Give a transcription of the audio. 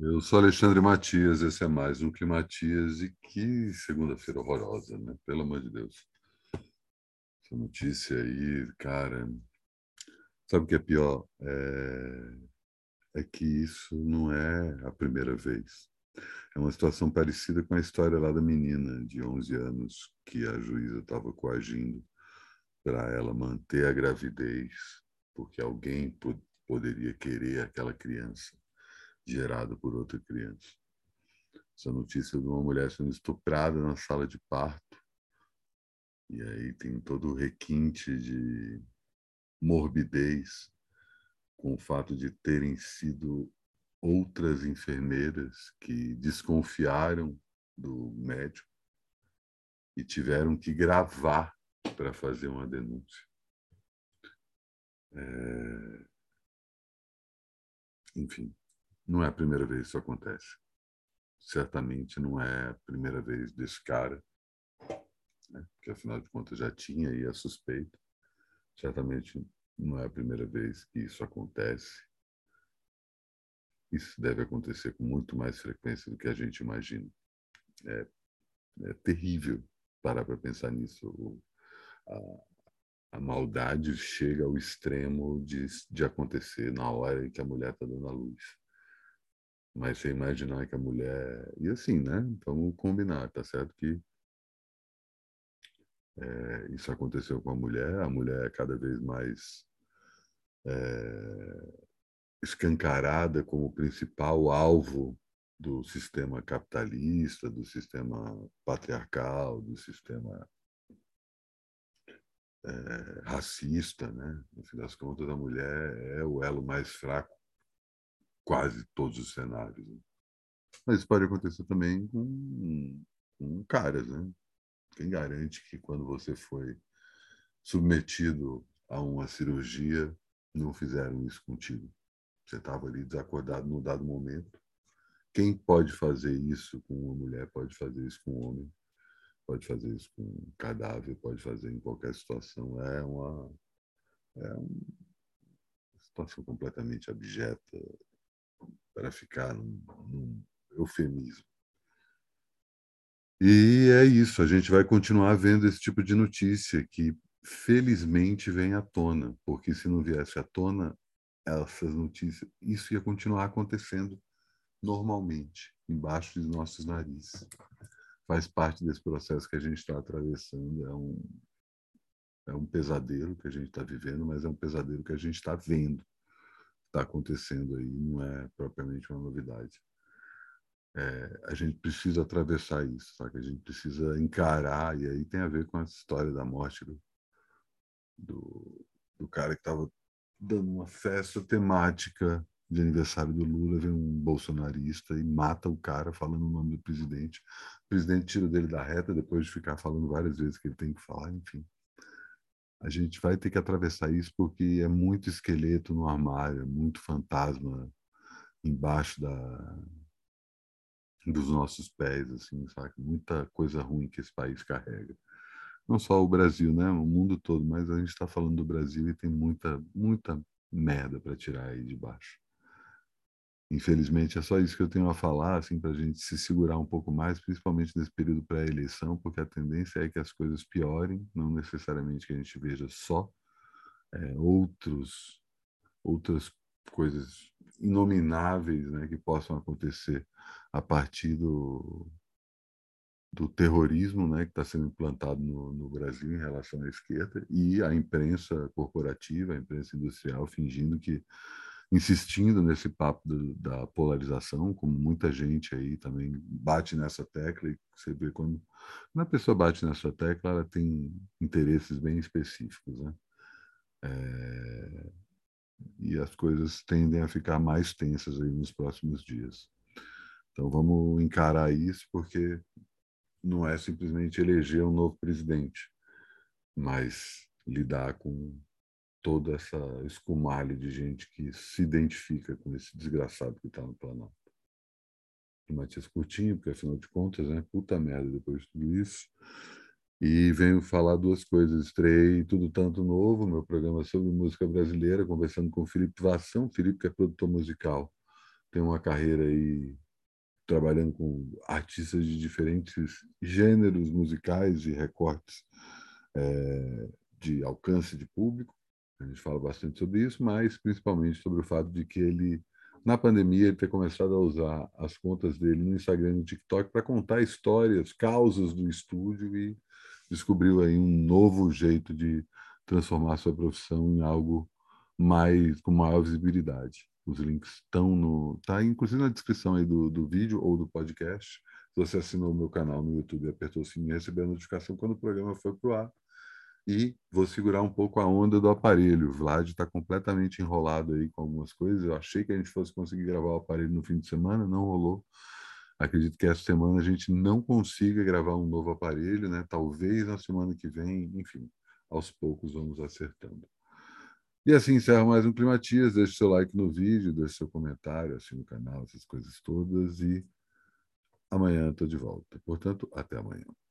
Eu sou Alexandre Matias, esse é mais um Climatias e que segunda-feira horrorosa, né? Pelo amor de Deus. Essa notícia aí, cara. Sabe o que é pior? É, é que isso não é a primeira vez. É uma situação parecida com a história lá da menina de 11 anos que a juíza estava coagindo para ela manter a gravidez, porque alguém poderia querer aquela criança gerada por outra criança. Essa notícia de uma mulher sendo estuprada na sala de parto. E aí tem todo o requinte de morbidez com o fato de terem sido outras enfermeiras que desconfiaram do médico e tiveram que gravar para fazer uma denúncia. É... Enfim, não é a primeira vez que isso acontece. Certamente não é a primeira vez desse cara, né? que afinal de contas já tinha aí a suspeita. Certamente não é a primeira vez que isso acontece. Isso deve acontecer com muito mais frequência do que a gente imagina. É, é terrível parar para pensar nisso. A, a, maldade chega ao extremo de, de acontecer na hora em que a mulher está dando a luz. Mas você imaginar que a mulher. E assim, né? Vamos combinar, tá certo que é, isso aconteceu com a mulher, a mulher é cada vez mais é, escancarada como principal alvo do sistema capitalista, do sistema patriarcal, do sistema é, racista, né? No fim das contas, a mulher é o elo mais fraco quase todos os cenários. Né? Mas isso pode acontecer também com, com caras, né? Quem garante que quando você foi submetido a uma cirurgia, não fizeram isso contigo? Você estava ali desacordado num dado momento. Quem pode fazer isso com uma mulher, pode fazer isso com um homem, pode fazer isso com um cadáver, pode fazer em qualquer situação. É uma, é uma situação completamente abjeta, para ficar num, num eufemismo. E é isso, a gente vai continuar vendo esse tipo de notícia que felizmente vem à tona, porque se não viesse à tona essas notícias, isso ia continuar acontecendo normalmente, embaixo de nossos narizes. Faz parte desse processo que a gente está atravessando, é um, é um pesadelo que a gente está vivendo, mas é um pesadelo que a gente está vendo está acontecendo aí não é propriamente uma novidade. É, a gente precisa atravessar isso, sabe? a gente precisa encarar, e aí tem a ver com a história da morte do, do, do cara que estava dando uma festa temática de aniversário do Lula, vem um bolsonarista e mata o cara falando o nome do presidente. O presidente tira dele da reta depois de ficar falando várias vezes que ele tem que falar, enfim a gente vai ter que atravessar isso porque é muito esqueleto no armário, é muito fantasma embaixo da dos nossos pés, assim? Muita coisa ruim que esse país carrega. Não só o Brasil, né? O mundo todo, mas a gente está falando do Brasil e tem muita, muita merda para tirar aí de baixo. Infelizmente, é só isso que eu tenho a falar, assim, para a gente se segurar um pouco mais, principalmente nesse período pré-eleição, porque a tendência é que as coisas piorem, não necessariamente que a gente veja só é, outros, outras coisas inomináveis né, que possam acontecer a partir do, do terrorismo né, que está sendo implantado no, no, Brasil em relação à esquerda e a imprensa corporativa, a imprensa industrial, fingindo que insistindo nesse papo do, da polarização, como muita gente aí também bate nessa tecla, e você vê quando, quando pessoa bate nessa tecla, ela tem interesses bem específicos, né? É, e as coisas tendem a ficar mais tensas aí nos próximos dias. Então vamos encarar isso, porque não é simplesmente eleger um novo presidente, mas lidar com toda essa escumalha de gente que se identifica com esse desgraçado que está no Planalto. O Matias Curtinho, porque afinal de contas, né, puta merda depois de tudo isso. E venho falar duas coisas. Estreiei Tudo Tanto Novo, meu programa sobre música brasileira, conversando com o Felipe Vassão. Felipe, que é produtor musical tem uma carreira aí trabalhando com artistas de diferentes gêneros musicais e recortes é, de alcance de público. A gente fala bastante sobre isso, mas principalmente sobre o fato de que ele, na pandemia, ele ter começado a usar as contas dele no Instagram e no TikTok para contar histórias, causas do estúdio e descobriu aí um novo jeito de transformar sua profissão em algo mais com maior visibilidade. Os links estão no. Tá inclusive na descrição aí do, do vídeo ou do podcast. Se você assinou o meu canal no YouTube e apertou o sininho, recebeu a notificação quando o programa foi pro ar. E vou segurar um pouco a onda do aparelho. O Vlad está completamente enrolado aí com algumas coisas. Eu achei que a gente fosse conseguir gravar o aparelho no fim de semana, não rolou. Acredito que essa semana a gente não consiga gravar um novo aparelho, né? Talvez na semana que vem, enfim, aos poucos vamos acertando. E assim encerro mais um Climatias. Deixe seu like no vídeo, deixe seu comentário, assine o canal, essas coisas todas. E amanhã estou de volta. Portanto, até amanhã.